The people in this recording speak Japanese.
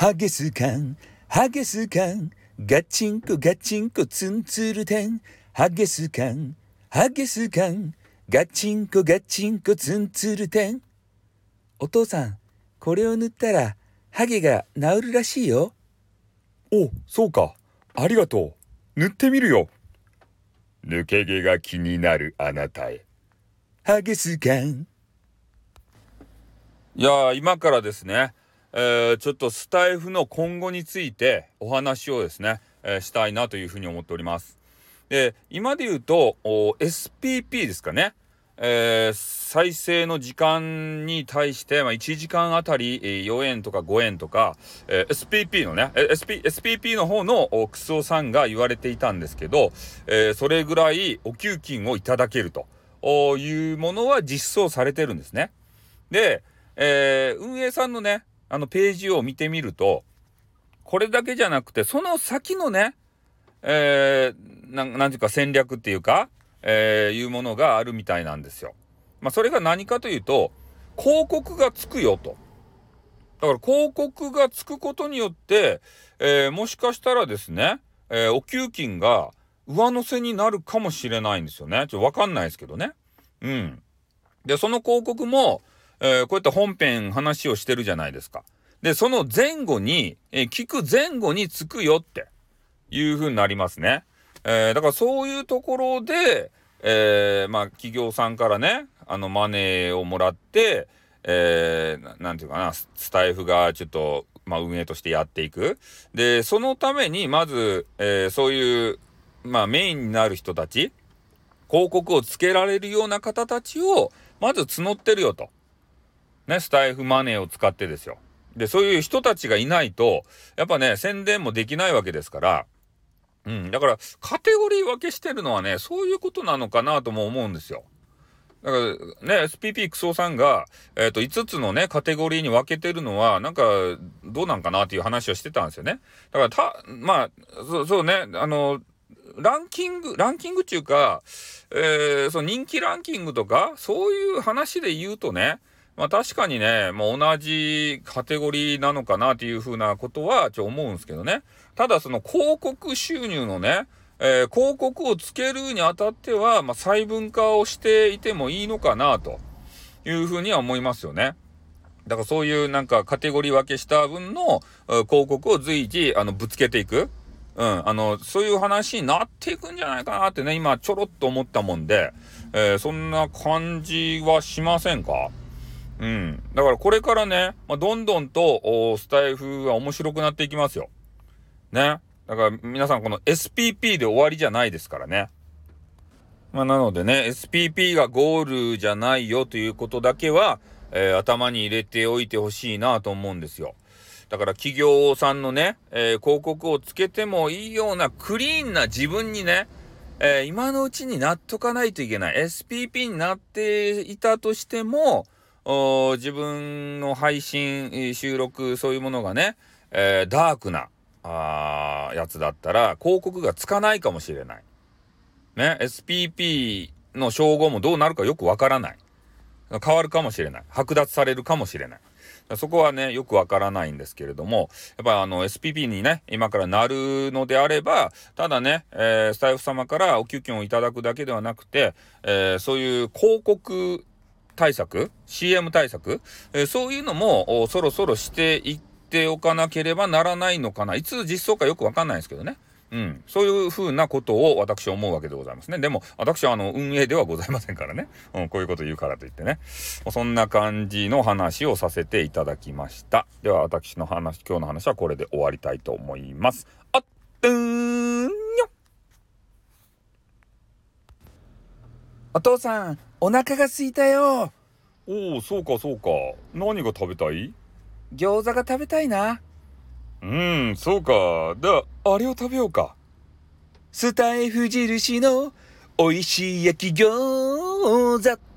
ハゲスカン、ハゲスカン、ガチンコガチンコツンツルテン、ハゲスカン、ハゲスカン、ガチンコガチンコツンツルテン。お父さん、これを塗ったら、ハゲが治るらしいよ。お、そうか。ありがとう。塗ってみるよ。抜け毛が気になるあなたへ。ハゲスカン。いやー、今からですね、えー、ちょっとスタイフの今後についてお話をですね、えー、したいなというふうに思っております。で、今で言うと、SPP ですかね。えー、再生の時間に対して、まあ、1時間あたり4円とか5円とか、えー、SPP のね、SP、SPP の方のクソさんが言われていたんですけど、えー、それぐらいお給金をいただけるというものは実装されてるんですね。で、えー、運営さんのね、あのページを見てみると、これだけじゃなくて、その先のね、えー、ななんていうか戦略っていうか、えー、いうものがあるみたいなんですよ。まあ、それが何かというと、広告がつくよと。だから広告がつくことによって、えー、もしかしたらですね、えー、お給金が上乗せになるかもしれないんですよね。ちょっとわかんないですけどね。うん。で、その広告も、えー、こうやって本編話をしてるじゃないですか。で、その前後に、えー、聞く前後につくよっていう風になりますね。えー、だからそういうところで、え、まあ企業さんからね、あのマネーをもらって、えー、なんていうかな、スタイフがちょっと、まあ運営としてやっていく。で、そのために、まず、えー、そういう、まあメインになる人たち、広告をつけられるような方たちを、まず募ってるよと。ね、スタイフマネーを使ってですよ。で、そういう人たちがいないと、やっぱね、宣伝もできないわけですから、うん。だから、カテゴリー分けしてるのはね、そういうことなのかなとも思うんですよ。だからね、SPP クソさんが、えっ、ー、と、5つのね、カテゴリーに分けてるのは、なんか、どうなんかなっていう話をしてたんですよね。だから、た、まあ、そう、そうね、あの、ランキング、ランキングっていうか、えー、その人気ランキングとか、そういう話で言うとね、まあ確かにね、もう同じカテゴリーなのかなっていうふうなことはちょ思うんですけどね。ただその広告収入のね、えー、広告をつけるにあたっては、まあ、細分化をしていてもいいのかなというふうには思いますよね。だからそういうなんかカテゴリー分けした分の広告を随時あのぶつけていく。うん、あの、そういう話になっていくんじゃないかなってね、今ちょろっと思ったもんで、えー、そんな感じはしませんか？うん。だからこれからね、まあ、どんどんとスタイフが面白くなっていきますよ。ね。だから皆さんこの SPP で終わりじゃないですからね。まあ、なのでね、SPP がゴールじゃないよということだけは、えー、頭に入れておいてほしいなと思うんですよ。だから企業さんのね、えー、広告をつけてもいいようなクリーンな自分にね、えー、今のうちになっとかないといけない。SPP になっていたとしても、自分の配信、収録、そういうものがね、えー、ダークな、あやつだったら、広告がつかないかもしれない。ね、SPP の称号もどうなるかよくわからない。変わるかもしれない。剥奪されるかもしれない。そこはね、よくわからないんですけれども、やっぱあの SPP にね、今からなるのであれば、ただね、えー、スタイフ様からお給金をいただくだけではなくて、えー、そういう広告対策 ?CM 対策、えー、そういうのもそろそろしていっておかなければならないのかな。いつ実装かよくわかんないんですけどね。うん。そういうふうなことを私は思うわけでございますね。でも、私はあの、運営ではございませんからね。うん、こういうこと言うからといってね。そんな感じの話をさせていただきました。では、私の話、今日の話はこれで終わりたいと思います。あっ、ーんよお父さん、お腹が空いたよ。おお、そうかそうか。何が食べたい？餃子が食べたいな。うん、そうか。では、あれを食べようか。スタイフ印の美味しい焼き餃子。